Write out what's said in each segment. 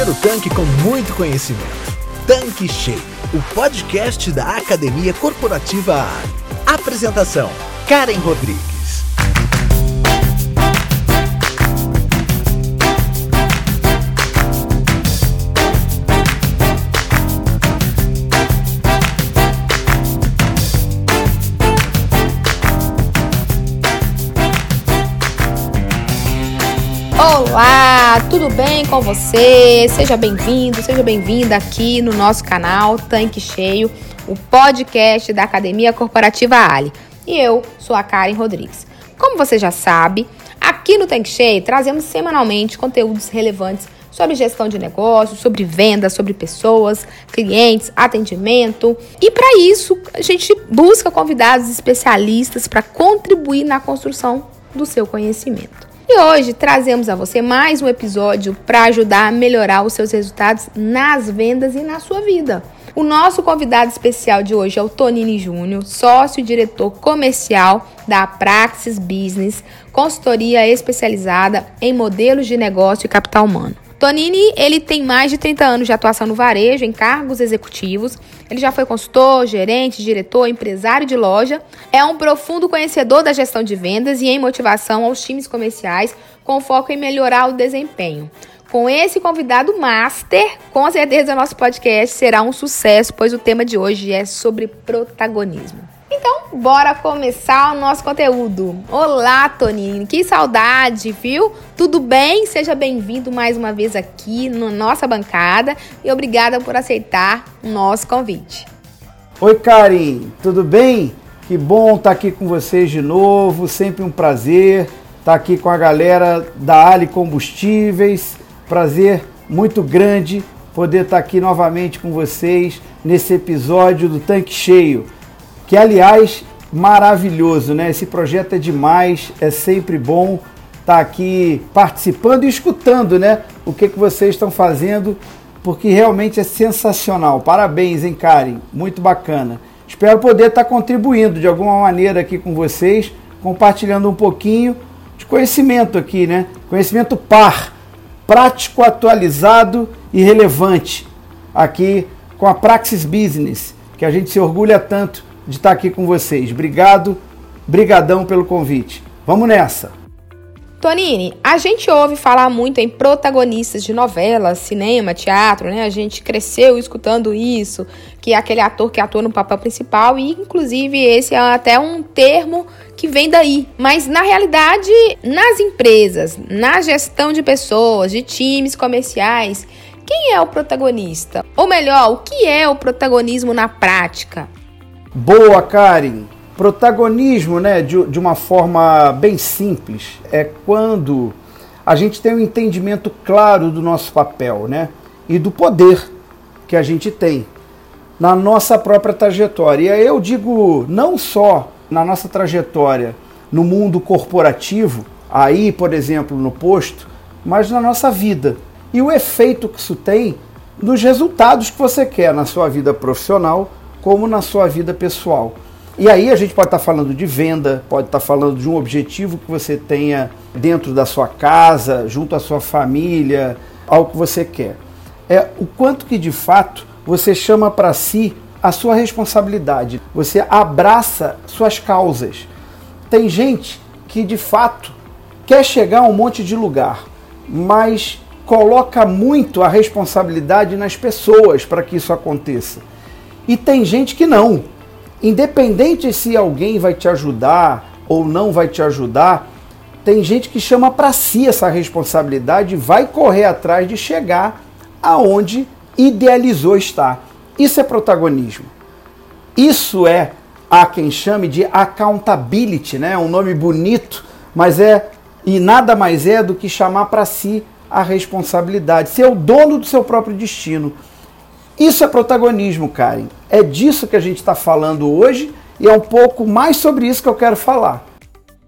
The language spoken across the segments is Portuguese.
encher o tanque com muito conhecimento. Tanque Cheio, o podcast da Academia Corporativa Ali. Apresentação: Karen Rodrigues. Olá, tudo bem com você? Seja bem-vindo, seja bem-vinda aqui no nosso canal Tanque Cheio, o podcast da Academia Corporativa Ali. E eu sou a Karen Rodrigues. Como você já sabe, aqui no Tanque Cheio trazemos semanalmente conteúdos relevantes sobre gestão de negócios, sobre vendas, sobre pessoas, clientes, atendimento. E para isso, a gente busca convidados especialistas para contribuir na construção do seu conhecimento. E hoje trazemos a você mais um episódio para ajudar a melhorar os seus resultados nas vendas e na sua vida. O nosso convidado especial de hoje é o Tonini Júnior, sócio e diretor comercial da Praxis Business, consultoria especializada em modelos de negócio e capital humano. Tonini, ele tem mais de 30 anos de atuação no varejo, em cargos executivos. Ele já foi consultor, gerente, diretor, empresário de loja. É um profundo conhecedor da gestão de vendas e em motivação aos times comerciais, com foco em melhorar o desempenho. Com esse convidado master, com certeza nosso podcast será um sucesso, pois o tema de hoje é sobre protagonismo. Então, bora começar o nosso conteúdo. Olá, Toninho, que saudade, viu? Tudo bem? Seja bem-vindo mais uma vez aqui na nossa bancada e obrigada por aceitar o nosso convite. Oi, Karen, tudo bem? Que bom estar aqui com vocês de novo, sempre um prazer estar aqui com a galera da Ali Combustíveis. Prazer muito grande poder estar aqui novamente com vocês nesse episódio do Tanque Cheio que aliás, maravilhoso, né? Esse projeto é demais, é sempre bom estar tá aqui participando e escutando, né? O que, que vocês estão fazendo, porque realmente é sensacional. Parabéns, hein, Karen? Muito bacana. Espero poder estar tá contribuindo de alguma maneira aqui com vocês, compartilhando um pouquinho de conhecimento aqui, né? Conhecimento par, prático, atualizado e relevante aqui com a Praxis Business, que a gente se orgulha tanto de estar aqui com vocês. Obrigado, brigadão pelo convite. Vamos nessa! Tonini, a gente ouve falar muito em protagonistas de novelas, cinema, teatro, né? A gente cresceu escutando isso, que é aquele ator que atua no papel principal e inclusive esse é até um termo que vem daí. Mas na realidade, nas empresas, na gestão de pessoas, de times comerciais, quem é o protagonista? Ou melhor, o que é o protagonismo na prática? Boa, Karen! Protagonismo, né, de, de uma forma bem simples, é quando a gente tem um entendimento claro do nosso papel, né, e do poder que a gente tem na nossa própria trajetória. E eu digo não só na nossa trajetória no mundo corporativo, aí, por exemplo, no posto, mas na nossa vida. E o efeito que isso tem nos resultados que você quer na sua vida profissional como na sua vida pessoal. E aí a gente pode estar falando de venda, pode estar falando de um objetivo que você tenha dentro da sua casa, junto à sua família, algo que você quer. É o quanto que de fato você chama para si a sua responsabilidade, você abraça suas causas. Tem gente que de fato quer chegar a um monte de lugar, mas coloca muito a responsabilidade nas pessoas para que isso aconteça. E tem gente que não. Independente se alguém vai te ajudar ou não vai te ajudar, tem gente que chama para si essa responsabilidade e vai correr atrás de chegar aonde idealizou estar. Isso é protagonismo. Isso é há quem chame de accountability, né? Um nome bonito, mas é e nada mais é do que chamar para si a responsabilidade, ser o dono do seu próprio destino. Isso é protagonismo, Karen. É disso que a gente está falando hoje e é um pouco mais sobre isso que eu quero falar.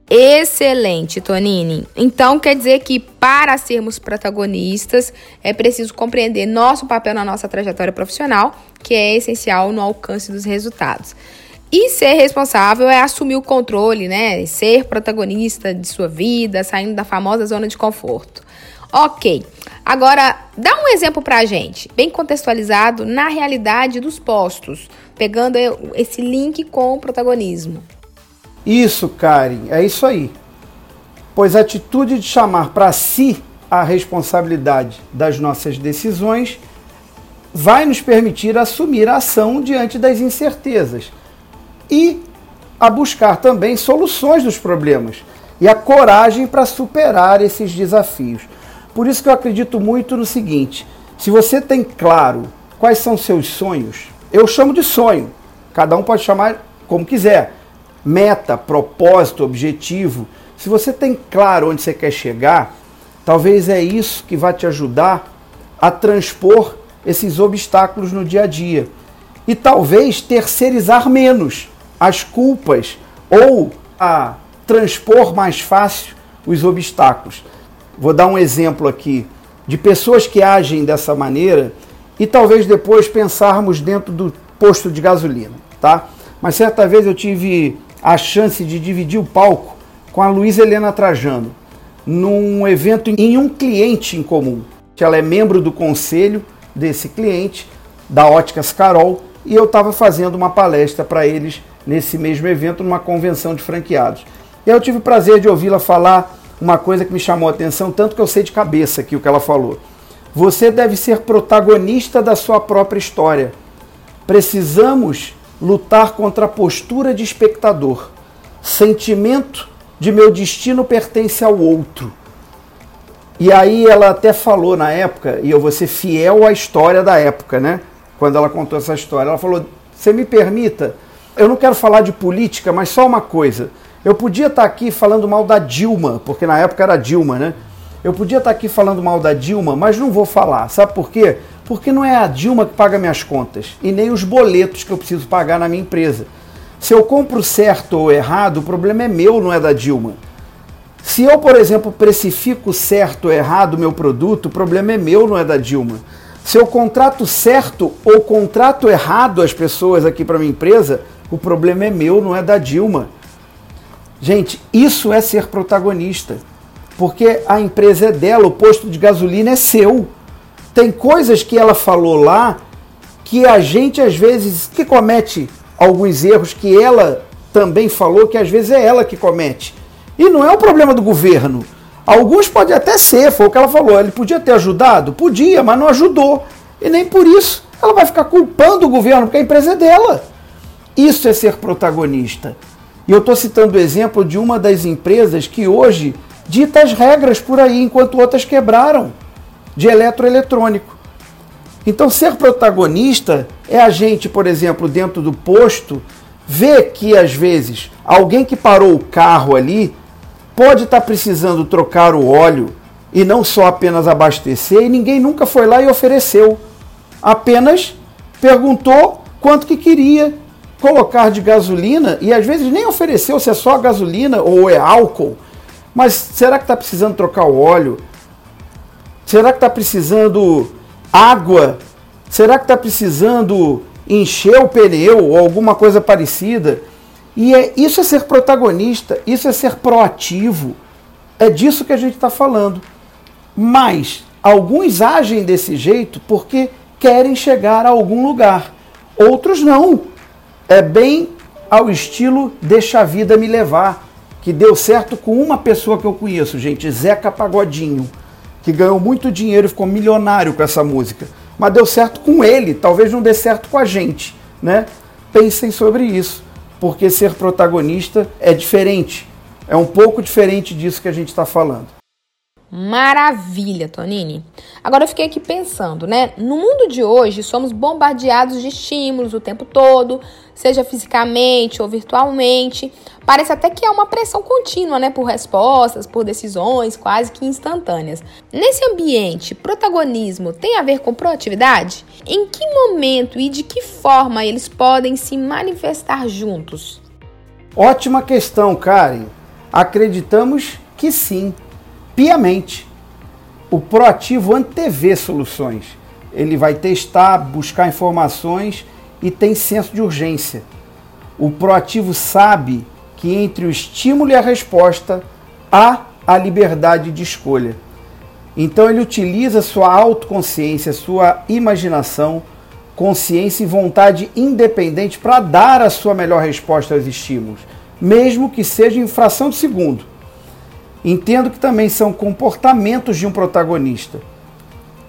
Excelente, Tonini. Então quer dizer que para sermos protagonistas é preciso compreender nosso papel na nossa trajetória profissional, que é essencial no alcance dos resultados. E ser responsável é assumir o controle, né? Ser protagonista de sua vida, saindo da famosa zona de conforto. Ok. Agora, dá um exemplo pra gente, bem contextualizado na realidade dos postos, pegando esse link com o protagonismo. Isso, Karen, é isso aí. Pois a atitude de chamar para si a responsabilidade das nossas decisões vai nos permitir assumir a ação diante das incertezas e a buscar também soluções dos problemas e a coragem para superar esses desafios. Por isso que eu acredito muito no seguinte: se você tem claro quais são seus sonhos, eu chamo de sonho, cada um pode chamar como quiser, meta, propósito, objetivo. Se você tem claro onde você quer chegar, talvez é isso que vai te ajudar a transpor esses obstáculos no dia a dia. E talvez terceirizar menos as culpas ou a transpor mais fácil os obstáculos. Vou dar um exemplo aqui de pessoas que agem dessa maneira e talvez depois pensarmos dentro do posto de gasolina, tá? Mas certa vez eu tive a chance de dividir o palco com a Luísa Helena Trajano num evento em um cliente em comum. Ela é membro do conselho desse cliente, da Óticas Carol, e eu estava fazendo uma palestra para eles nesse mesmo evento, numa convenção de franqueados. E eu tive o prazer de ouvi-la falar uma coisa que me chamou a atenção, tanto que eu sei de cabeça aqui o que ela falou. Você deve ser protagonista da sua própria história. Precisamos lutar contra a postura de espectador. Sentimento de meu destino pertence ao outro. E aí ela até falou na época, e eu vou ser fiel à história da época, né? Quando ela contou essa história, ela falou: "Você me permita, eu não quero falar de política, mas só uma coisa. Eu podia estar aqui falando mal da Dilma, porque na época era Dilma, né? Eu podia estar aqui falando mal da Dilma, mas não vou falar. Sabe por quê? Porque não é a Dilma que paga minhas contas e nem os boletos que eu preciso pagar na minha empresa. Se eu compro certo ou errado, o problema é meu, não é da Dilma. Se eu, por exemplo, precifico certo ou errado o meu produto, o problema é meu, não é da Dilma. Se eu contrato certo ou contrato errado as pessoas aqui para minha empresa, o problema é meu, não é da Dilma. Gente, isso é ser protagonista. Porque a empresa é dela, o posto de gasolina é seu. Tem coisas que ela falou lá que a gente às vezes que comete alguns erros que ela também falou que às vezes é ela que comete. E não é um problema do governo. Alguns podem até ser, foi o que ela falou. Ele podia ter ajudado? Podia, mas não ajudou. E nem por isso ela vai ficar culpando o governo, porque a empresa é dela. Isso é ser protagonista. E eu estou citando o exemplo de uma das empresas que hoje dita as regras por aí, enquanto outras quebraram, de eletroeletrônico. Então, ser protagonista é a gente, por exemplo, dentro do posto, ver que às vezes alguém que parou o carro ali pode estar tá precisando trocar o óleo e não só apenas abastecer, e ninguém nunca foi lá e ofereceu. Apenas perguntou quanto que queria colocar de gasolina e às vezes nem ofereceu se é só gasolina ou é álcool. Mas será que está precisando trocar o óleo? Será que está precisando água? Será que está precisando encher o pneu ou alguma coisa parecida? E é, isso é ser protagonista, isso é ser proativo. É disso que a gente está falando. Mas alguns agem desse jeito porque querem chegar a algum lugar. Outros não é bem ao estilo Deixa a Vida Me Levar, que deu certo com uma pessoa que eu conheço, gente, Zeca Pagodinho, que ganhou muito dinheiro e ficou milionário com essa música. Mas deu certo com ele, talvez não dê certo com a gente, né? Pensem sobre isso, porque ser protagonista é diferente. É um pouco diferente disso que a gente está falando. Maravilha, Tonini. Agora eu fiquei aqui pensando, né? No mundo de hoje, somos bombardeados de estímulos o tempo todo, seja fisicamente ou virtualmente. Parece até que há uma pressão contínua, né, por respostas, por decisões quase que instantâneas. Nesse ambiente, protagonismo tem a ver com proatividade? Em que momento e de que forma eles podem se manifestar juntos? Ótima questão, Karen. Acreditamos que sim piamente. O proativo antevê soluções. Ele vai testar, buscar informações e tem senso de urgência. O proativo sabe que entre o estímulo e a resposta há a liberdade de escolha. Então ele utiliza sua autoconsciência, sua imaginação, consciência e vontade independente para dar a sua melhor resposta aos estímulos, mesmo que seja em fração de segundo. Entendo que também são comportamentos de um protagonista.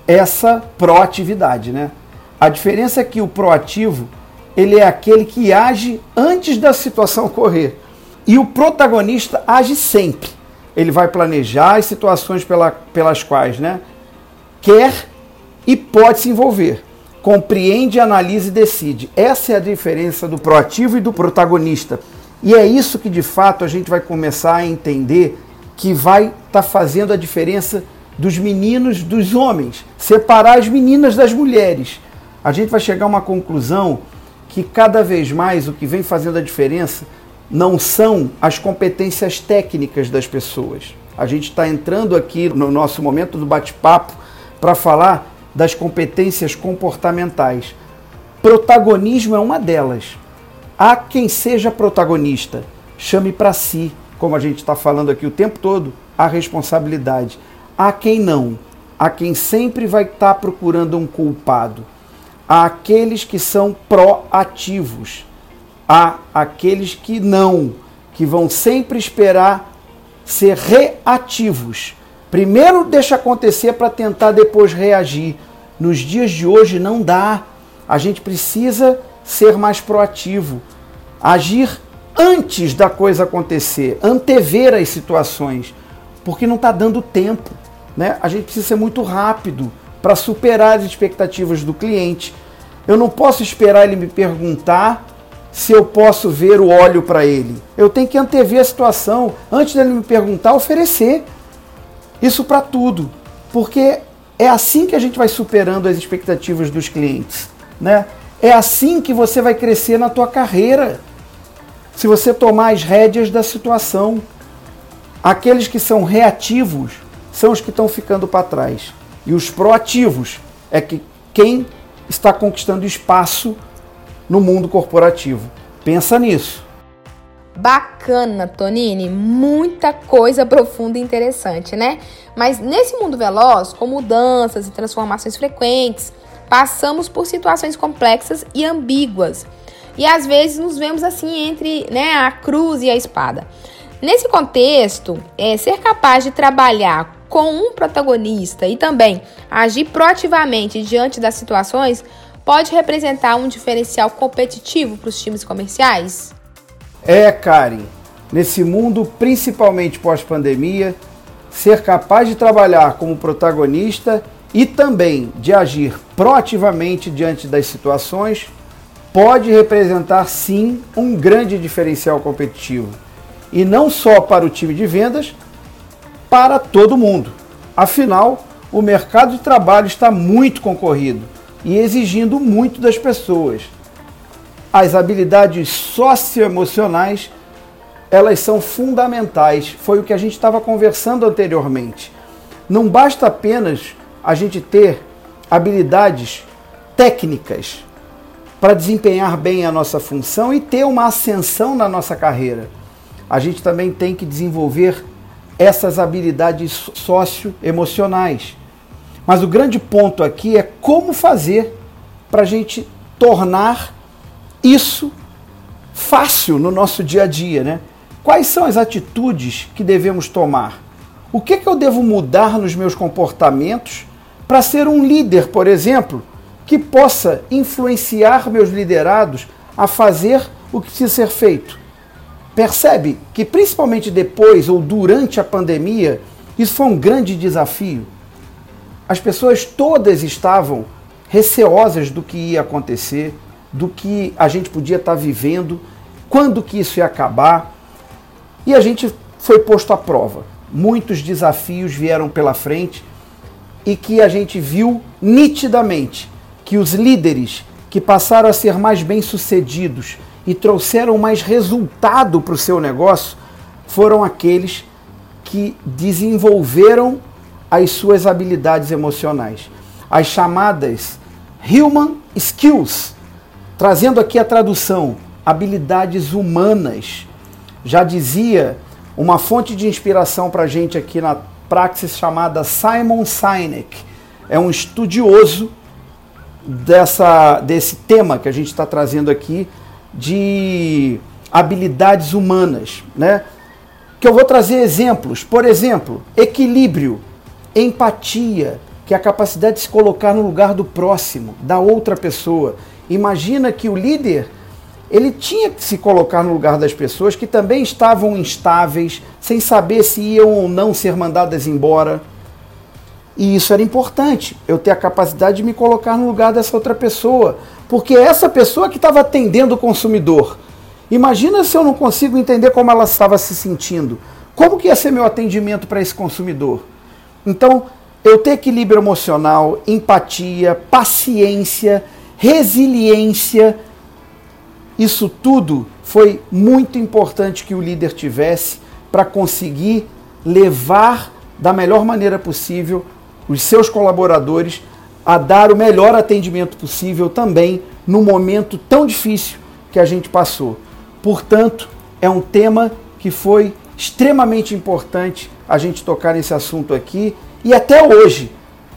Essa proatividade, né? A diferença é que o proativo, ele é aquele que age antes da situação ocorrer. E o protagonista age sempre. Ele vai planejar as situações pela, pelas quais né, quer e pode se envolver. Compreende, analisa e decide. Essa é a diferença do proativo e do protagonista. E é isso que de fato a gente vai começar a entender que vai estar tá fazendo a diferença dos meninos dos homens, separar as meninas das mulheres. A gente vai chegar a uma conclusão que cada vez mais o que vem fazendo a diferença não são as competências técnicas das pessoas. A gente está entrando aqui no nosso momento do bate-papo para falar das competências comportamentais. Protagonismo é uma delas. Há quem seja protagonista, chame para si, como a gente está falando aqui o tempo todo, a responsabilidade. Há quem não, há quem sempre vai estar tá procurando um culpado. Há aqueles que são proativos, há aqueles que não, que vão sempre esperar ser reativos. Primeiro deixa acontecer para tentar depois reagir. Nos dias de hoje não dá. A gente precisa ser mais proativo, agir antes da coisa acontecer, antever as situações, porque não está dando tempo. Né? A gente precisa ser muito rápido para superar as expectativas do cliente. Eu não posso esperar ele me perguntar se eu posso ver o óleo para ele. Eu tenho que antever a situação antes dele me perguntar, oferecer. Isso para tudo, porque é assim que a gente vai superando as expectativas dos clientes, né? É assim que você vai crescer na tua carreira. Se você tomar as rédeas da situação, aqueles que são reativos são os que estão ficando para trás. E os proativos é que quem está conquistando espaço no mundo corporativo. Pensa nisso. Bacana, Tonini, muita coisa profunda e interessante, né? Mas nesse mundo veloz, com mudanças e transformações frequentes, passamos por situações complexas e ambíguas. E às vezes nos vemos assim entre né, a cruz e a espada. Nesse contexto, é, ser capaz de trabalhar com um protagonista e também agir proativamente diante das situações pode representar um diferencial competitivo para os times comerciais? É, Karen. Nesse mundo, principalmente pós-pandemia, ser capaz de trabalhar como protagonista e também de agir proativamente diante das situações pode representar sim um grande diferencial competitivo. E não só para o time de vendas, para todo mundo. Afinal, o mercado de trabalho está muito concorrido e exigindo muito das pessoas. As habilidades socioemocionais, elas são fundamentais. Foi o que a gente estava conversando anteriormente. Não basta apenas a gente ter habilidades técnicas para desempenhar bem a nossa função e ter uma ascensão na nossa carreira. A gente também tem que desenvolver essas habilidades socioemocionais mas o grande ponto aqui é como fazer para a gente tornar isso fácil no nosso dia a dia, né? Quais são as atitudes que devemos tomar? O que, que eu devo mudar nos meus comportamentos para ser um líder, por exemplo, que possa influenciar meus liderados a fazer o que precisa ser feito? Percebe que, principalmente depois ou durante a pandemia, isso foi um grande desafio as pessoas todas estavam receosas do que ia acontecer, do que a gente podia estar vivendo, quando que isso ia acabar. E a gente foi posto à prova. Muitos desafios vieram pela frente e que a gente viu nitidamente que os líderes que passaram a ser mais bem-sucedidos e trouxeram mais resultado para o seu negócio foram aqueles que desenvolveram as suas habilidades emocionais. As chamadas Human Skills, trazendo aqui a tradução, habilidades humanas. Já dizia uma fonte de inspiração para a gente aqui na praxis chamada Simon Sinek. É um estudioso dessa, desse tema que a gente está trazendo aqui de habilidades humanas, né? Que eu vou trazer exemplos. Por exemplo, equilíbrio, empatia, que é a capacidade de se colocar no lugar do próximo, da outra pessoa. Imagina que o líder ele tinha que se colocar no lugar das pessoas que também estavam instáveis, sem saber se iam ou não ser mandadas embora. E isso era importante, eu ter a capacidade de me colocar no lugar dessa outra pessoa, porque é essa pessoa que estava atendendo o consumidor. Imagina se eu não consigo entender como ela estava se sentindo. Como que ia ser meu atendimento para esse consumidor? Então, eu ter equilíbrio emocional, empatia, paciência, resiliência, isso tudo foi muito importante que o líder tivesse para conseguir levar da melhor maneira possível os seus colaboradores a dar o melhor atendimento possível também no momento tão difícil que a gente passou. Portanto, é um tema que foi extremamente importante a gente tocar nesse assunto aqui e até hoje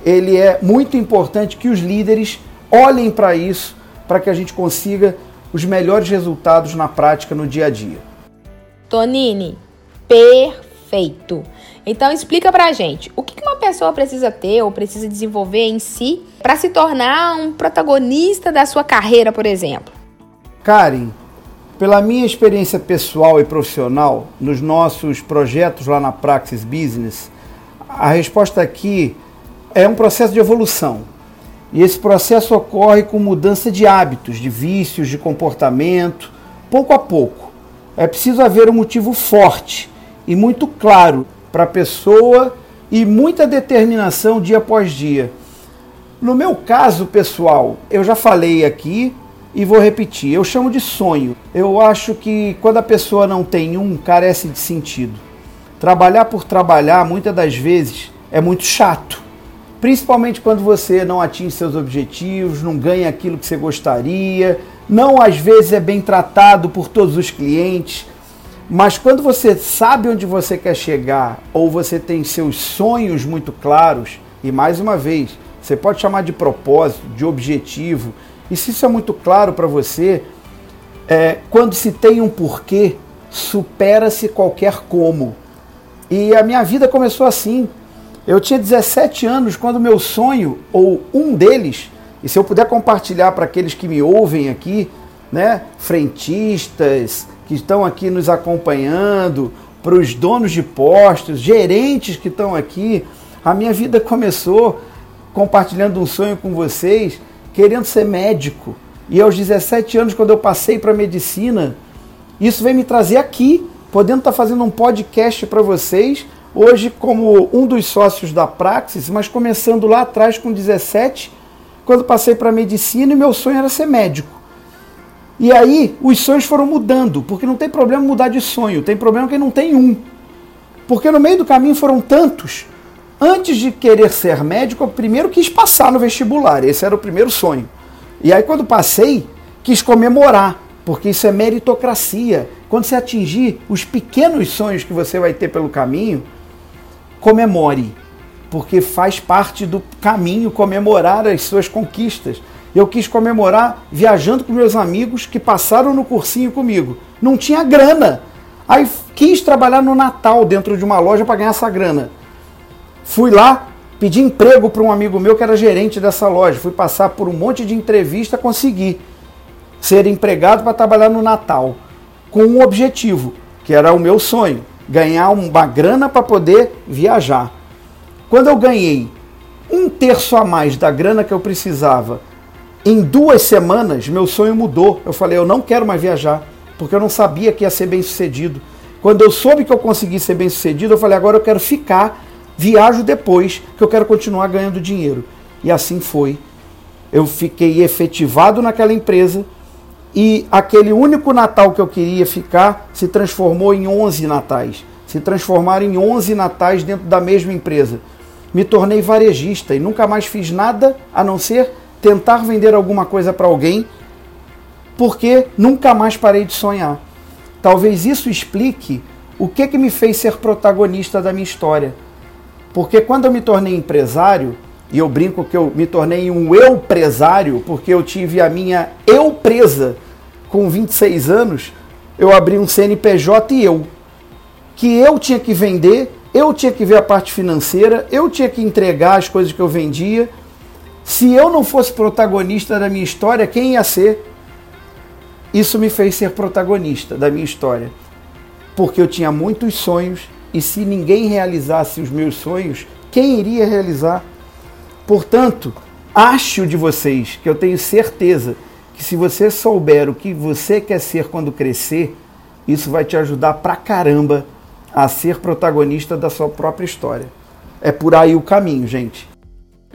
ele é muito importante que os líderes olhem para isso para que a gente consiga os melhores resultados na prática no dia a dia. Tonini, perfeito. Então explica pra gente, o que pessoa precisa ter ou precisa desenvolver em si para se tornar um protagonista da sua carreira, por exemplo? Karen, pela minha experiência pessoal e profissional nos nossos projetos lá na Praxis Business, a resposta aqui é um processo de evolução. E esse processo ocorre com mudança de hábitos, de vícios, de comportamento, pouco a pouco. É preciso haver um motivo forte e muito claro para a pessoa e muita determinação dia após dia. No meu caso pessoal, eu já falei aqui e vou repetir: eu chamo de sonho. Eu acho que quando a pessoa não tem um, carece de sentido. Trabalhar por trabalhar, muitas das vezes, é muito chato principalmente quando você não atinge seus objetivos, não ganha aquilo que você gostaria, não às vezes é bem tratado por todos os clientes. Mas quando você sabe onde você quer chegar ou você tem seus sonhos muito claros, e mais uma vez, você pode chamar de propósito, de objetivo, e se isso é muito claro para você, é, quando se tem um porquê, supera-se qualquer como. E a minha vida começou assim. Eu tinha 17 anos quando meu sonho, ou um deles, e se eu puder compartilhar para aqueles que me ouvem aqui, né, frentistas que estão aqui nos acompanhando, para os donos de postos, gerentes que estão aqui, a minha vida começou compartilhando um sonho com vocês, querendo ser médico. E aos 17 anos, quando eu passei para medicina, isso veio me trazer aqui, podendo estar tá fazendo um podcast para vocês hoje como um dos sócios da Praxis, mas começando lá atrás com 17, quando passei para medicina e meu sonho era ser médico. E aí os sonhos foram mudando, porque não tem problema mudar de sonho, tem problema que não tem um. Porque no meio do caminho foram tantos. Antes de querer ser médico, eu primeiro quis passar no vestibular, esse era o primeiro sonho. E aí quando passei, quis comemorar, porque isso é meritocracia. Quando você atingir os pequenos sonhos que você vai ter pelo caminho, comemore, porque faz parte do caminho comemorar as suas conquistas. Eu quis comemorar viajando com meus amigos que passaram no cursinho comigo. Não tinha grana. Aí quis trabalhar no Natal dentro de uma loja para ganhar essa grana. Fui lá, pedi emprego para um amigo meu que era gerente dessa loja. Fui passar por um monte de entrevista, consegui ser empregado para trabalhar no Natal, com um objetivo, que era o meu sonho ganhar uma grana para poder viajar. Quando eu ganhei um terço a mais da grana que eu precisava, em duas semanas, meu sonho mudou. Eu falei, eu não quero mais viajar, porque eu não sabia que ia ser bem sucedido. Quando eu soube que eu consegui ser bem sucedido, eu falei, agora eu quero ficar, viajo depois, que eu quero continuar ganhando dinheiro. E assim foi. Eu fiquei efetivado naquela empresa, e aquele único Natal que eu queria ficar se transformou em 11 natais. Se transformaram em 11 natais dentro da mesma empresa. Me tornei varejista e nunca mais fiz nada a não ser tentar vender alguma coisa para alguém, porque nunca mais parei de sonhar. Talvez isso explique o que, que me fez ser protagonista da minha história. Porque quando eu me tornei empresário, e eu brinco que eu me tornei um eu presário, porque eu tive a minha eu presa com 26 anos, eu abri um CNPJ e eu. Que eu tinha que vender, eu tinha que ver a parte financeira, eu tinha que entregar as coisas que eu vendia. Se eu não fosse protagonista da minha história, quem ia ser? Isso me fez ser protagonista da minha história. Porque eu tinha muitos sonhos e se ninguém realizasse os meus sonhos, quem iria realizar? Portanto, acho de vocês que eu tenho certeza que se você souber o que você quer ser quando crescer, isso vai te ajudar pra caramba a ser protagonista da sua própria história. É por aí o caminho, gente.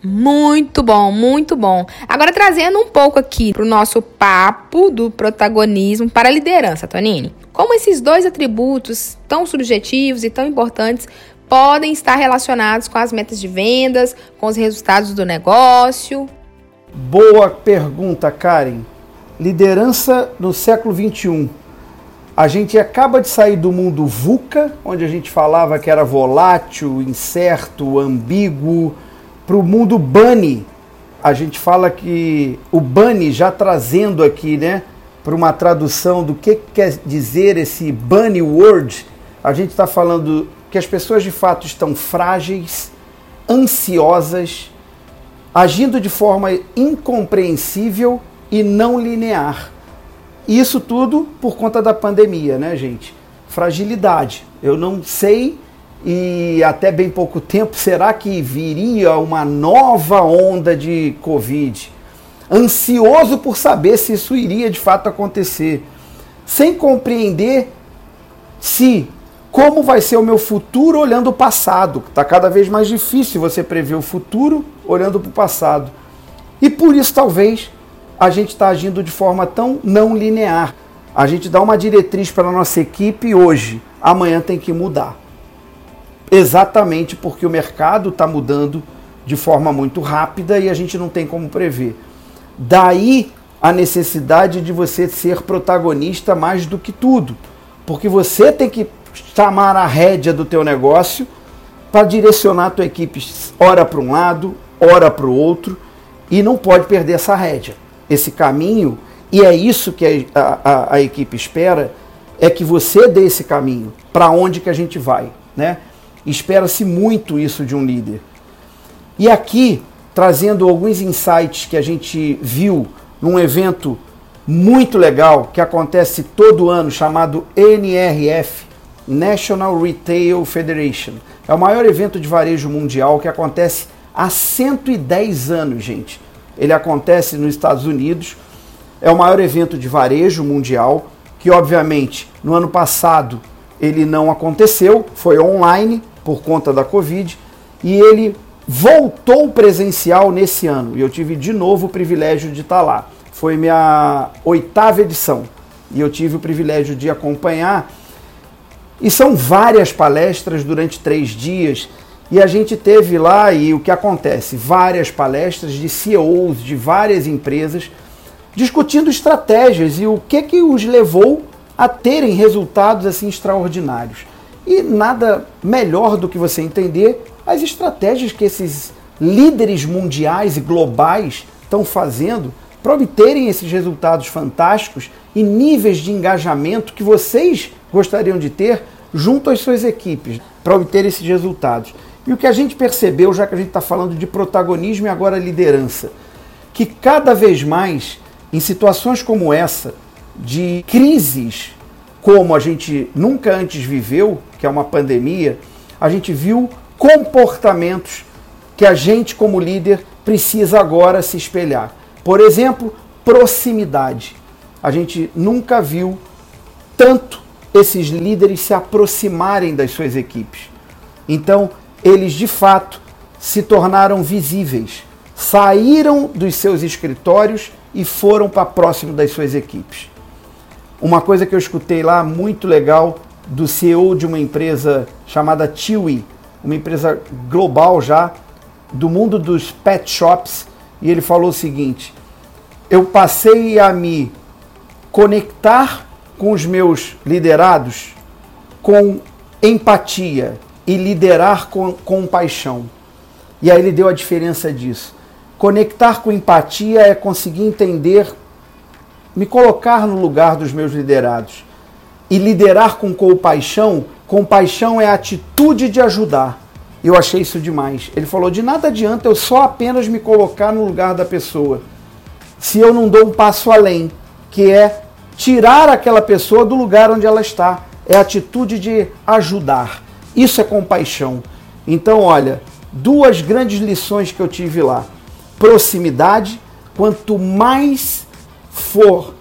Muito bom, muito bom. Agora trazendo um pouco aqui para o nosso papo do protagonismo para a liderança, Tonini. Como esses dois atributos tão subjetivos e tão importantes podem estar relacionados com as metas de vendas, com os resultados do negócio? Boa pergunta, Karen. Liderança no século 21. A gente acaba de sair do mundo VUCA, onde a gente falava que era volátil, incerto, ambíguo, para o mundo BUNNY. A gente fala que o BUNNY, já trazendo aqui, né, para uma tradução do que quer dizer esse bunny word, a gente está falando que as pessoas de fato estão frágeis, ansiosas, agindo de forma incompreensível e não linear. Isso tudo por conta da pandemia, né, gente? Fragilidade. Eu não sei e até bem pouco tempo, será que viria uma nova onda de Covid? Ansioso por saber se isso iria de fato acontecer, sem compreender se como vai ser o meu futuro olhando o passado. Está cada vez mais difícil você prever o futuro olhando para o passado. E por isso, talvez, a gente está agindo de forma tão não linear. A gente dá uma diretriz para a nossa equipe hoje, amanhã tem que mudar. Exatamente porque o mercado está mudando de forma muito rápida e a gente não tem como prever. Daí a necessidade de você ser protagonista mais do que tudo, porque você tem que chamar a rédea do teu negócio para direcionar a tua equipe ora para um lado, ora para o outro, e não pode perder essa rédea, esse caminho, e é isso que a, a, a equipe espera, é que você dê esse caminho, para onde que a gente vai, né? Espera-se muito isso de um líder. E aqui, trazendo alguns insights que a gente viu num evento muito legal que acontece todo ano, chamado NRF, National Retail Federation. É o maior evento de varejo mundial que acontece há 110 anos, gente. Ele acontece nos Estados Unidos. É o maior evento de varejo mundial, que obviamente no ano passado ele não aconteceu, foi online por conta da Covid, e ele voltou presencial nesse ano. E eu tive de novo o privilégio de estar lá. Foi minha oitava edição e eu tive o privilégio de acompanhar e são várias palestras durante três dias. E a gente teve lá, e o que acontece? Várias palestras de CEOs de várias empresas discutindo estratégias e o que, que os levou a terem resultados assim extraordinários. E nada melhor do que você entender as estratégias que esses líderes mundiais e globais estão fazendo para obterem esses resultados fantásticos e níveis de engajamento que vocês gostariam de ter junto às suas equipes para obter esses resultados. E o que a gente percebeu, já que a gente está falando de protagonismo e agora liderança, que cada vez mais, em situações como essa, de crises como a gente nunca antes viveu, que é uma pandemia, a gente viu comportamentos que a gente, como líder, precisa agora se espelhar. Por exemplo, proximidade. A gente nunca viu tanto esses líderes se aproximarem das suas equipes. Então, eles de fato se tornaram visíveis, saíram dos seus escritórios e foram para próximo das suas equipes. Uma coisa que eu escutei lá muito legal do CEO de uma empresa chamada Tiwi, uma empresa global já do mundo dos pet shops, e ele falou o seguinte: eu passei a me conectar com os meus liderados com empatia e liderar com, com paixão. E aí ele deu a diferença disso. Conectar com empatia é conseguir entender, me colocar no lugar dos meus liderados. E liderar com compaixão, compaixão é a atitude de ajudar. Eu achei isso demais. Ele falou: de nada adianta eu só apenas me colocar no lugar da pessoa, se eu não dou um passo além, que é tirar aquela pessoa do lugar onde ela está. É a atitude de ajudar. Isso é compaixão. Então, olha, duas grandes lições que eu tive lá proximidade. Quanto mais for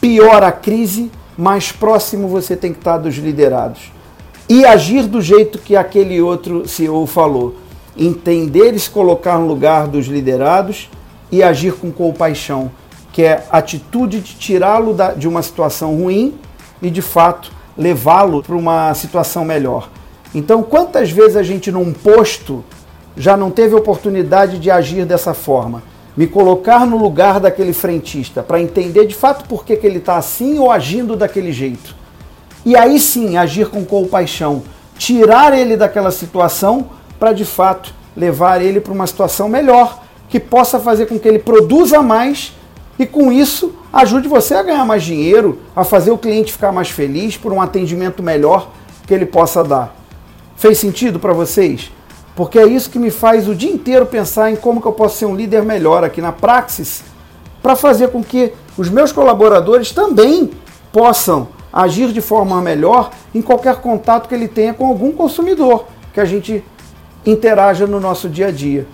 pior a crise, mais próximo você tem que estar dos liderados. E agir do jeito que aquele outro CEO falou. Entender e se colocar no lugar dos liderados e agir com compaixão, que é a atitude de tirá-lo de uma situação ruim e de fato levá-lo para uma situação melhor. Então, quantas vezes a gente num posto já não teve oportunidade de agir dessa forma. Me colocar no lugar daquele frentista para entender de fato por que, que ele está assim ou agindo daquele jeito. E aí sim agir com compaixão, tirar ele daquela situação para de fato levar ele para uma situação melhor, que possa fazer com que ele produza mais e com isso ajude você a ganhar mais dinheiro, a fazer o cliente ficar mais feliz por um atendimento melhor que ele possa dar. Fez sentido para vocês? Porque é isso que me faz o dia inteiro pensar em como que eu posso ser um líder melhor aqui na Praxis, para fazer com que os meus colaboradores também possam agir de forma melhor em qualquer contato que ele tenha com algum consumidor que a gente interaja no nosso dia a dia.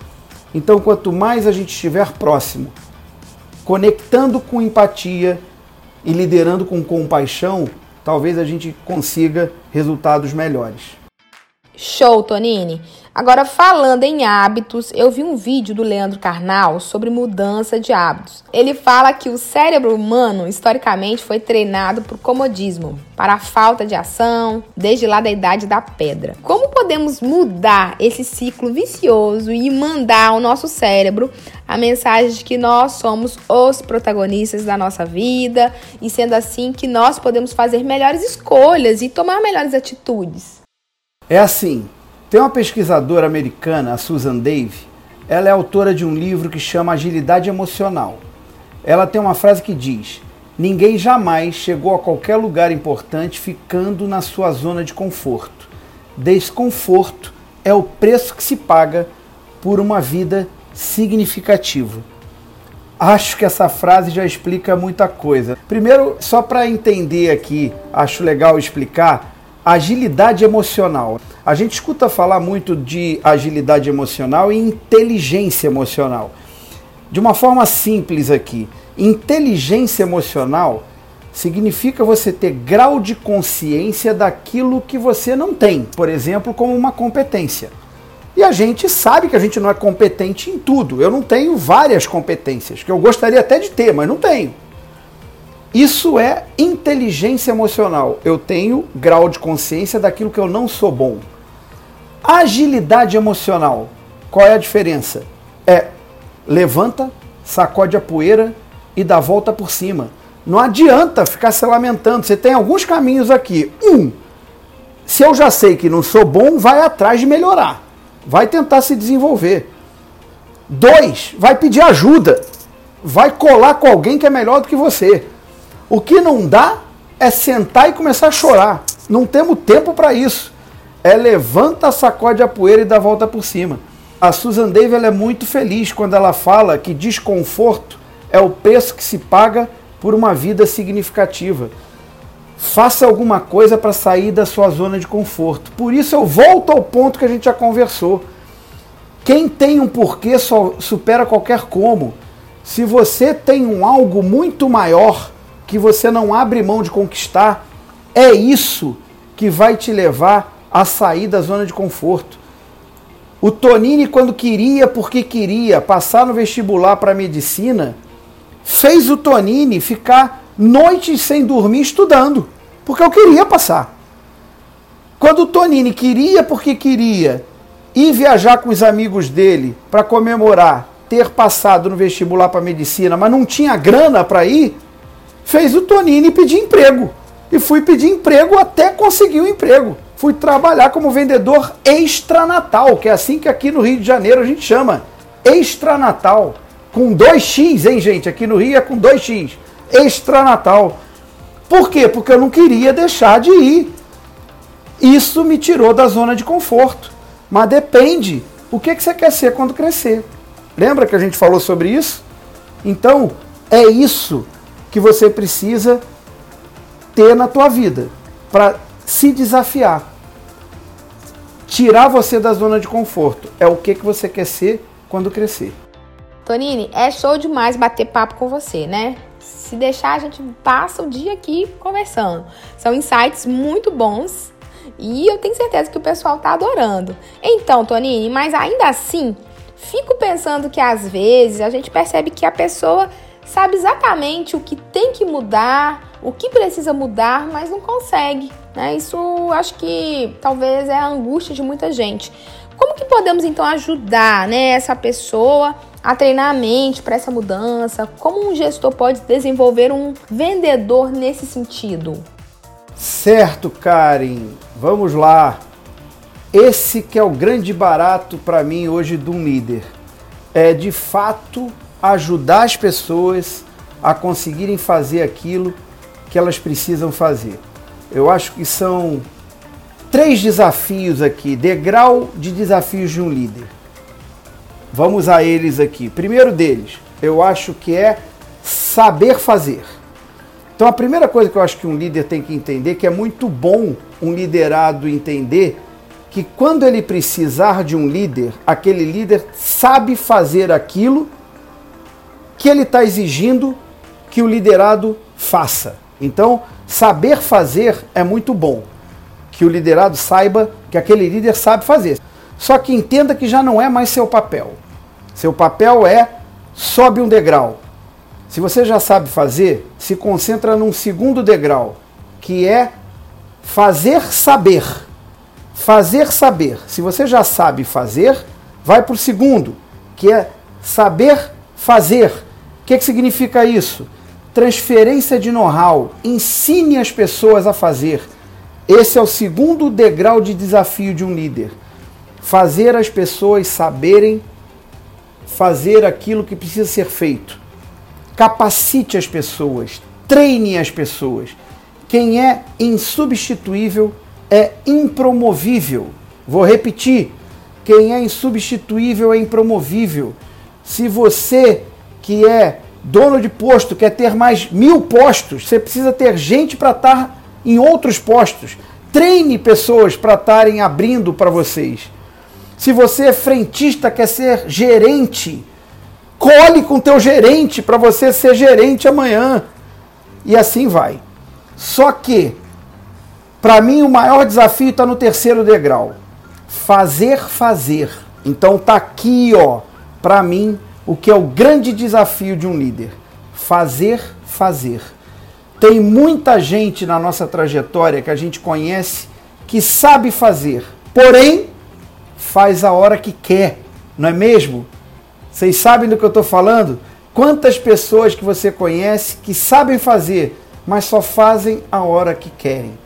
Então, quanto mais a gente estiver próximo, conectando com empatia e liderando com compaixão, talvez a gente consiga resultados melhores. Show, Tonini! Agora, falando em hábitos, eu vi um vídeo do Leandro Carnal sobre mudança de hábitos. Ele fala que o cérebro humano, historicamente, foi treinado por comodismo, para a falta de ação, desde lá da idade da pedra. Como podemos mudar esse ciclo vicioso e mandar ao nosso cérebro a mensagem de que nós somos os protagonistas da nossa vida e, sendo assim, que nós podemos fazer melhores escolhas e tomar melhores atitudes? É assim, tem uma pesquisadora americana, a Susan Dave, ela é autora de um livro que chama Agilidade Emocional. Ela tem uma frase que diz: Ninguém jamais chegou a qualquer lugar importante ficando na sua zona de conforto. Desconforto é o preço que se paga por uma vida significativa. Acho que essa frase já explica muita coisa. Primeiro, só para entender aqui, acho legal explicar agilidade emocional. A gente escuta falar muito de agilidade emocional e inteligência emocional. De uma forma simples aqui, inteligência emocional significa você ter grau de consciência daquilo que você não tem, por exemplo, como uma competência. E a gente sabe que a gente não é competente em tudo. Eu não tenho várias competências, que eu gostaria até de ter, mas não tenho. Isso é inteligência emocional. Eu tenho grau de consciência daquilo que eu não sou bom. Agilidade emocional. Qual é a diferença? É levanta, sacode a poeira e dá volta por cima. Não adianta ficar se lamentando. Você tem alguns caminhos aqui. Um, se eu já sei que não sou bom, vai atrás de melhorar. Vai tentar se desenvolver. Dois, vai pedir ajuda. Vai colar com alguém que é melhor do que você. O que não dá é sentar e começar a chorar. Não temos tempo para isso. É levanta, sacode a poeira e dá a volta por cima. A Susan Dave é muito feliz quando ela fala que desconforto é o preço que se paga por uma vida significativa. Faça alguma coisa para sair da sua zona de conforto. Por isso eu volto ao ponto que a gente já conversou. Quem tem um porquê supera qualquer como. Se você tem um algo muito maior, que você não abre mão de conquistar, é isso que vai te levar a sair da zona de conforto. O Tonini, quando queria, porque queria passar no vestibular para medicina, fez o Tonini ficar noites sem dormir estudando, porque eu queria passar. Quando o Tonini queria, porque queria, ir viajar com os amigos dele para comemorar ter passado no vestibular para medicina, mas não tinha grana para ir, fez o Tonini pedir emprego. E fui pedir emprego até conseguir o um emprego. fui trabalhar como vendedor extranatal, que é assim que aqui no Rio de Janeiro a gente chama, extranatal, com 2x, hein, gente? Aqui no Rio é com 2x, extranatal. Por quê? Porque eu não queria deixar de ir. Isso me tirou da zona de conforto. Mas depende o que, que você quer ser quando crescer. Lembra que a gente falou sobre isso? Então, é isso que você precisa ter na tua vida para se desafiar. Tirar você da zona de conforto. É o que, que você quer ser quando crescer. Tonini, é show demais bater papo com você, né? Se deixar, a gente passa o dia aqui conversando. São insights muito bons e eu tenho certeza que o pessoal tá adorando. Então, Tonini, mas ainda assim, fico pensando que às vezes a gente percebe que a pessoa sabe exatamente o que tem que mudar, o que precisa mudar, mas não consegue. Né? Isso acho que talvez é a angústia de muita gente. Como que podemos então ajudar né, essa pessoa a treinar a mente para essa mudança? Como um gestor pode desenvolver um vendedor nesse sentido? Certo, Karen. Vamos lá. Esse que é o grande barato para mim hoje de um líder. É de fato ajudar as pessoas a conseguirem fazer aquilo que elas precisam fazer. Eu acho que são três desafios aqui, degrau de desafios de um líder. Vamos a eles aqui. Primeiro deles, eu acho que é saber fazer. Então a primeira coisa que eu acho que um líder tem que entender que é muito bom um liderado entender que quando ele precisar de um líder, aquele líder sabe fazer aquilo que ele está exigindo que o liderado faça. Então, saber fazer é muito bom. Que o liderado saiba que aquele líder sabe fazer. Só que entenda que já não é mais seu papel. Seu papel é sobe um degrau. Se você já sabe fazer, se concentra num segundo degrau, que é fazer saber. Fazer saber. Se você já sabe fazer, vai para o segundo, que é saber fazer. Que, que significa isso? transferência de know-how, ensine as pessoas a fazer. Esse é o segundo degrau de desafio de um líder. Fazer as pessoas saberem fazer aquilo que precisa ser feito. Capacite as pessoas, treine as pessoas. Quem é insubstituível é impromovível. Vou repetir: quem é insubstituível é impromovível. Se você que é dono de posto quer ter mais mil postos, você precisa ter gente para estar em outros postos. Treine pessoas para estarem abrindo para vocês. Se você é frentista, quer ser gerente, cole com teu gerente para você ser gerente amanhã. E assim vai. Só que, para mim, o maior desafio está no terceiro degrau. Fazer, fazer. Então tá aqui, ó, para mim, o que é o grande desafio de um líder: fazer, fazer. Tem muita gente na nossa trajetória que a gente conhece que sabe fazer, porém faz a hora que quer, não é mesmo? Vocês sabem do que eu estou falando? Quantas pessoas que você conhece que sabem fazer, mas só fazem a hora que querem?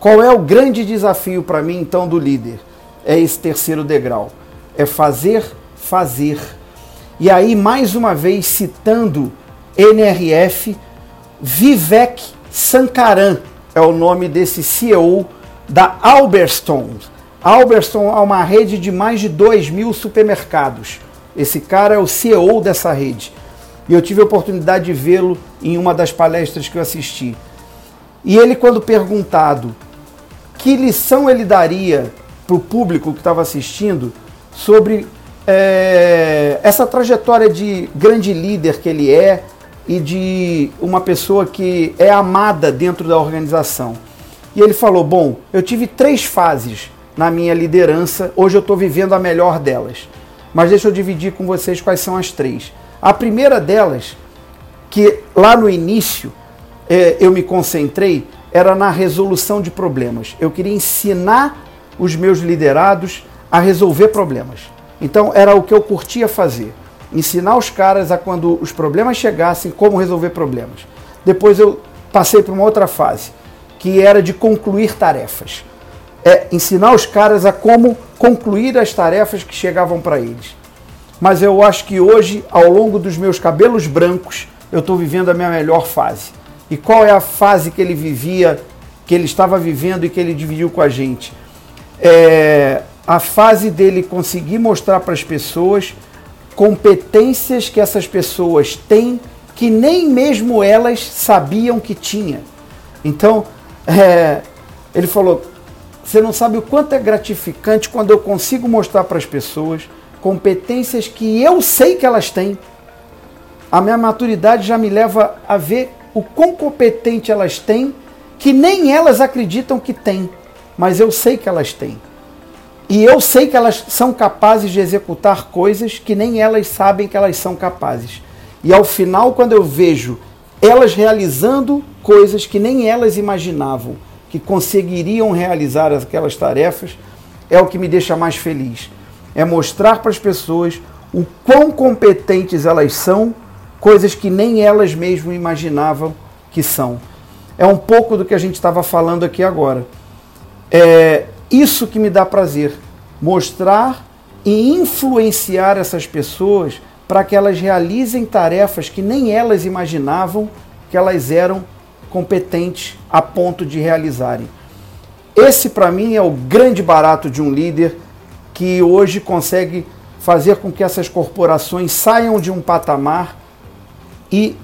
Qual é o grande desafio para mim, então, do líder? É esse terceiro degrau: é fazer, fazer e aí, mais uma vez, citando NRF, Vivek Sankaran é o nome desse CEO da Alberstone. Alberstone é uma rede de mais de 2 mil supermercados. Esse cara é o CEO dessa rede. E eu tive a oportunidade de vê-lo em uma das palestras que eu assisti. E ele, quando perguntado que lição ele daria para o público que estava assistindo sobre é, essa trajetória de grande líder que ele é e de uma pessoa que é amada dentro da organização. E ele falou: Bom, eu tive três fases na minha liderança, hoje eu estou vivendo a melhor delas. Mas deixa eu dividir com vocês quais são as três. A primeira delas, que lá no início é, eu me concentrei, era na resolução de problemas. Eu queria ensinar os meus liderados a resolver problemas. Então era o que eu curtia fazer. Ensinar os caras a quando os problemas chegassem, como resolver problemas. Depois eu passei para uma outra fase, que era de concluir tarefas. é ensinar os caras a como concluir as tarefas que chegavam para eles. Mas eu acho que hoje, ao longo dos meus cabelos brancos, eu estou vivendo a minha melhor fase. E qual é a fase que ele vivia, que ele estava vivendo e que ele dividiu com a gente? É a fase dele conseguir mostrar para as pessoas competências que essas pessoas têm que nem mesmo elas sabiam que tinha. Então, é, ele falou: você não sabe o quanto é gratificante quando eu consigo mostrar para as pessoas competências que eu sei que elas têm. A minha maturidade já me leva a ver o quão competente elas têm, que nem elas acreditam que têm, mas eu sei que elas têm. E eu sei que elas são capazes de executar coisas que nem elas sabem que elas são capazes. E ao final, quando eu vejo elas realizando coisas que nem elas imaginavam, que conseguiriam realizar aquelas tarefas, é o que me deixa mais feliz. É mostrar para as pessoas o quão competentes elas são, coisas que nem elas mesmas imaginavam que são. É um pouco do que a gente estava falando aqui agora. É isso que me dá prazer, mostrar e influenciar essas pessoas para que elas realizem tarefas que nem elas imaginavam que elas eram competentes a ponto de realizarem. Esse, para mim, é o grande barato de um líder que hoje consegue fazer com que essas corporações saiam de um patamar e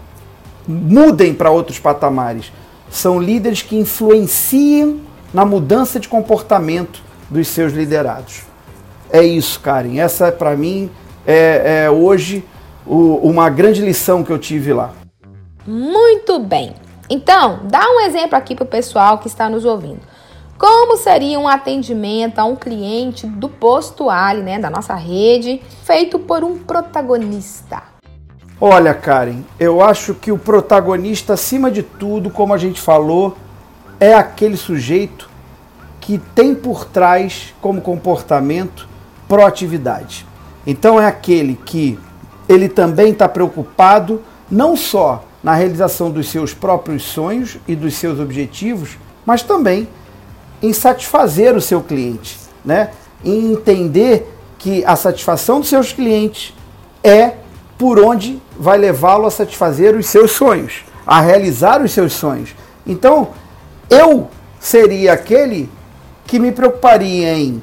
mudem para outros patamares. São líderes que influenciam na mudança de comportamento dos seus liderados. É isso, Karen. Essa, para mim, é, é hoje o, uma grande lição que eu tive lá. Muito bem. Então, dá um exemplo aqui para o pessoal que está nos ouvindo. Como seria um atendimento a um cliente do posto Ali, né, da nossa rede, feito por um protagonista? Olha, Karen, eu acho que o protagonista, acima de tudo, como a gente falou, é aquele sujeito que tem por trás como comportamento proatividade. Então é aquele que ele também está preocupado não só na realização dos seus próprios sonhos e dos seus objetivos, mas também em satisfazer o seu cliente, né? em entender que a satisfação dos seus clientes é por onde vai levá-lo a satisfazer os seus sonhos, a realizar os seus sonhos. Então, eu seria aquele que me preocuparia em,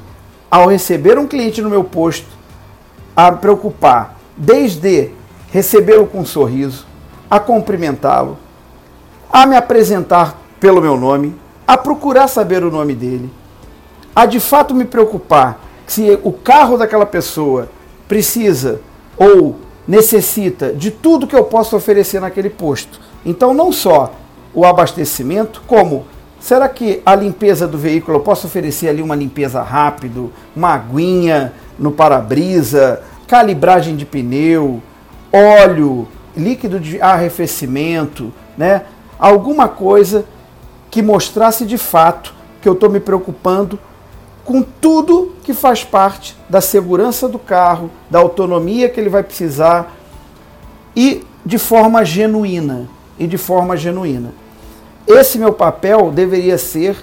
ao receber um cliente no meu posto, a preocupar desde recebê-lo com um sorriso, a cumprimentá-lo, a me apresentar pelo meu nome, a procurar saber o nome dele, a de fato me preocupar se o carro daquela pessoa precisa ou necessita de tudo que eu posso oferecer naquele posto. Então, não só o abastecimento, como será que a limpeza do veículo eu posso oferecer ali uma limpeza rápido, uma aguinha no para-brisa, calibragem de pneu, óleo, líquido de arrefecimento, né? Alguma coisa que mostrasse de fato que eu estou me preocupando com tudo que faz parte da segurança do carro, da autonomia que ele vai precisar e de forma genuína. E de forma genuína. Esse meu papel deveria ser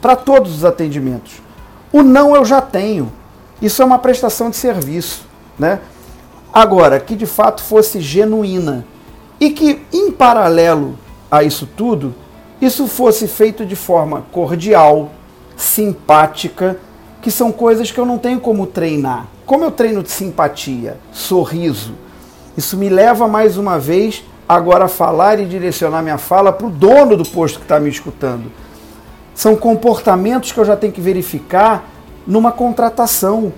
para todos os atendimentos. O não eu já tenho. Isso é uma prestação de serviço, né? Agora, que de fato fosse genuína e que, em paralelo a isso tudo, isso fosse feito de forma cordial, simpática, que são coisas que eu não tenho como treinar. Como eu treino de simpatia, sorriso, isso me leva mais uma vez agora falar e direcionar minha fala para o dono do posto que está me escutando. São comportamentos que eu já tenho que verificar numa contratação.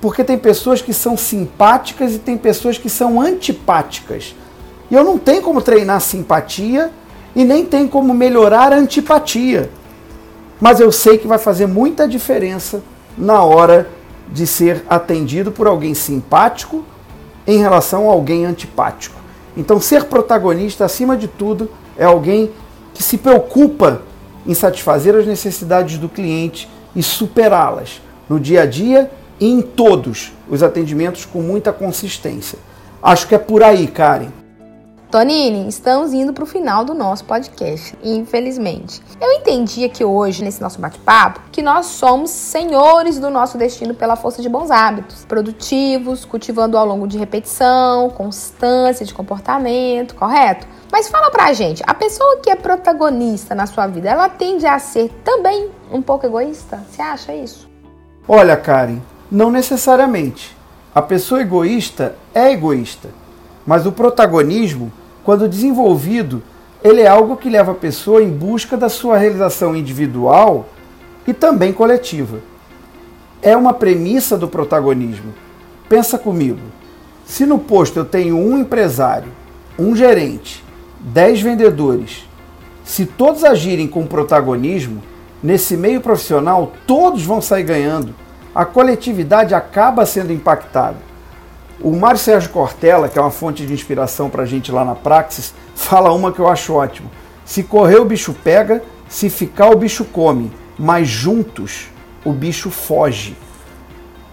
Porque tem pessoas que são simpáticas e tem pessoas que são antipáticas. E eu não tenho como treinar simpatia e nem tenho como melhorar a antipatia. Mas eu sei que vai fazer muita diferença na hora de ser atendido por alguém simpático em relação a alguém antipático. Então, ser protagonista, acima de tudo, é alguém que se preocupa em satisfazer as necessidades do cliente e superá-las no dia a dia e em todos os atendimentos com muita consistência. Acho que é por aí, Karen. Tonini, estamos indo para o final do nosso podcast, infelizmente. Eu entendi aqui hoje, nesse nosso bate-papo, que nós somos senhores do nosso destino pela força de bons hábitos, produtivos, cultivando ao longo de repetição, constância de comportamento, correto? Mas fala pra gente, a pessoa que é protagonista na sua vida, ela tende a ser também um pouco egoísta? Você acha isso? Olha, Karen, não necessariamente. A pessoa egoísta é egoísta, mas o protagonismo, quando desenvolvido, ele é algo que leva a pessoa em busca da sua realização individual e também coletiva. É uma premissa do protagonismo. Pensa comigo. Se no posto eu tenho um empresário, um gerente, dez vendedores, se todos agirem com protagonismo, nesse meio profissional todos vão sair ganhando. A coletividade acaba sendo impactada. O Mário Sérgio Cortella, que é uma fonte de inspiração para a gente lá na Praxis, fala uma que eu acho ótimo. Se correr o bicho pega, se ficar o bicho come, mas juntos o bicho foge.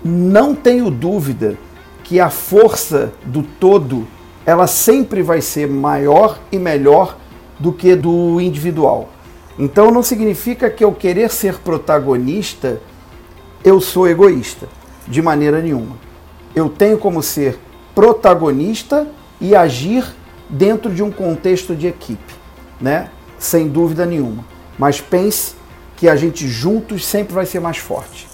Não tenho dúvida que a força do todo ela sempre vai ser maior e melhor do que do individual. Então não significa que eu querer ser protagonista eu sou egoísta, de maneira nenhuma eu tenho como ser protagonista e agir dentro de um contexto de equipe, né? Sem dúvida nenhuma. Mas pense que a gente juntos sempre vai ser mais forte.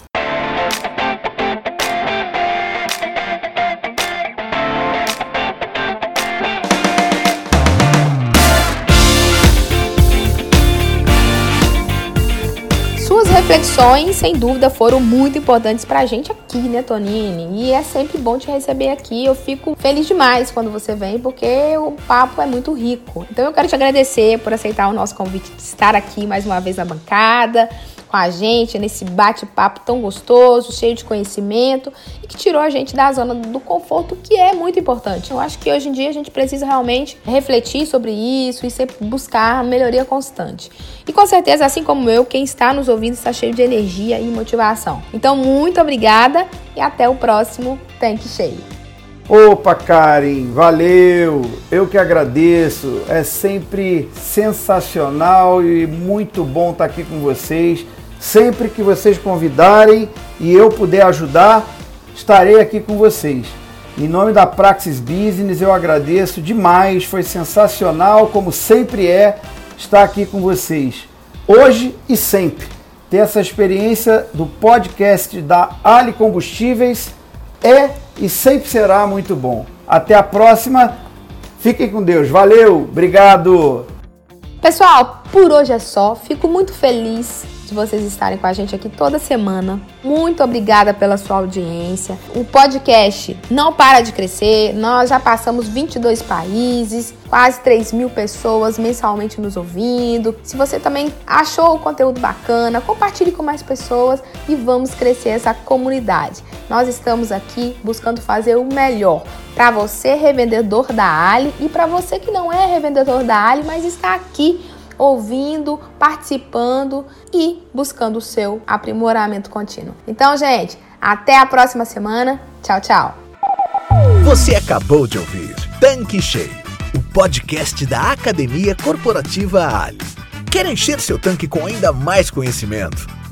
Reflexões, sem dúvida, foram muito importantes pra gente aqui, né, Tonini? E é sempre bom te receber aqui. Eu fico feliz demais quando você vem, porque o papo é muito rico. Então eu quero te agradecer por aceitar o nosso convite de estar aqui mais uma vez na bancada com a gente nesse bate-papo tão gostoso, cheio de conhecimento e que tirou a gente da zona do conforto, que é muito importante. Eu acho que hoje em dia a gente precisa realmente refletir sobre isso e sempre buscar melhoria constante. E com certeza, assim como eu, quem está nos ouvindo está cheio de energia e motivação. Então, muito obrigada e até o próximo Tanque Cheio. Opa, Karen, valeu! Eu que agradeço. É sempre sensacional e muito bom estar aqui com vocês. Sempre que vocês convidarem e eu puder ajudar, estarei aqui com vocês. Em nome da Praxis Business, eu agradeço demais, foi sensacional, como sempre é, estar aqui com vocês. Hoje e sempre. Ter essa experiência do podcast da Ali Combustíveis é e sempre será muito bom. Até a próxima. Fiquem com Deus. Valeu, obrigado. Pessoal, por hoje é só. Fico muito feliz de vocês estarem com a gente aqui toda semana. Muito obrigada pela sua audiência. O podcast não para de crescer. Nós já passamos 22 países, quase 3 mil pessoas mensalmente nos ouvindo. Se você também achou o conteúdo bacana, compartilhe com mais pessoas e vamos crescer essa comunidade. Nós estamos aqui buscando fazer o melhor para você, revendedor da Ali, e para você que não é revendedor da Ali, mas está aqui ouvindo, participando e buscando o seu aprimoramento contínuo. Então, gente, até a próxima semana. Tchau, tchau. Você acabou de ouvir Tanque Cheio, o podcast da Academia Corporativa Ali. Quer encher seu tanque com ainda mais conhecimento?